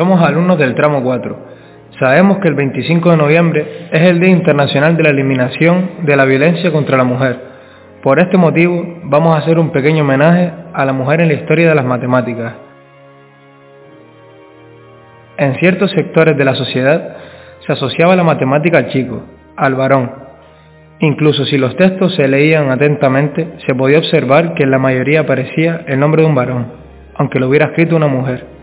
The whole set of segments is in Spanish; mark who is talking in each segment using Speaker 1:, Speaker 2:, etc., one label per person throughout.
Speaker 1: Somos alumnos del tramo 4. Sabemos que el 25 de noviembre es el Día Internacional de la Eliminación de la Violencia contra la Mujer. Por este motivo vamos a hacer un pequeño homenaje a la mujer en la historia de las matemáticas. En ciertos sectores de la sociedad se asociaba la matemática al chico, al varón. Incluso si los textos se leían atentamente, se podía observar que en la mayoría aparecía el nombre de un varón, aunque lo hubiera escrito una mujer.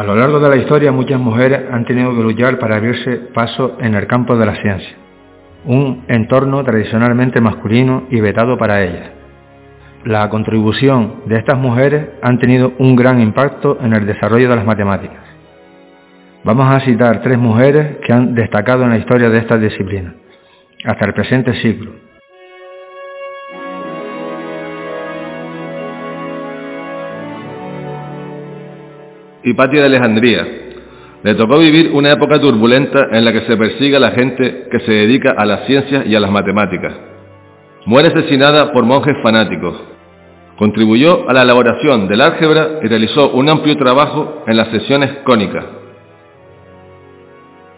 Speaker 2: A lo largo de la historia muchas mujeres han tenido que luchar para abrirse paso en el campo de la ciencia, un entorno tradicionalmente masculino y vetado para ellas. La contribución de estas mujeres han tenido un gran impacto en el desarrollo de las matemáticas. Vamos a citar tres mujeres que han destacado en la historia de esta disciplina, hasta el presente siglo.
Speaker 3: Hipatia de Alejandría. Le tocó vivir una época turbulenta en la que se persigue a la gente que se dedica a las ciencias y a las matemáticas. Muere asesinada por monjes fanáticos. Contribuyó a la elaboración del álgebra y realizó un amplio trabajo en las sesiones cónicas.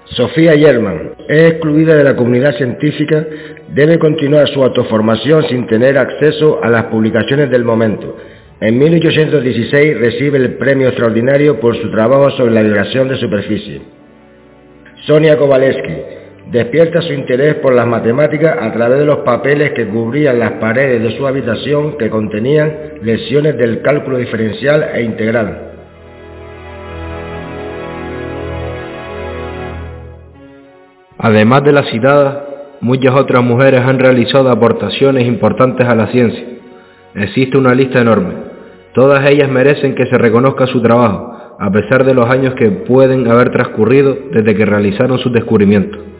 Speaker 4: Sofía Yerman es excluida de la comunidad científica, debe continuar su autoformación sin tener acceso a las publicaciones del momento en 1816 recibe el premio extraordinario por su trabajo sobre la vibración de superficie. Sonia Kowaleski despierta su interés por las matemáticas a través de los papeles que cubrían las paredes de su habitación que contenían lecciones del cálculo diferencial e integral.
Speaker 5: Además de las citadas, muchas otras mujeres han realizado aportaciones importantes a la ciencia. Existe una lista enorme. Todas ellas merecen que se reconozca su trabajo, a pesar de los años que pueden haber transcurrido desde que realizaron sus descubrimientos.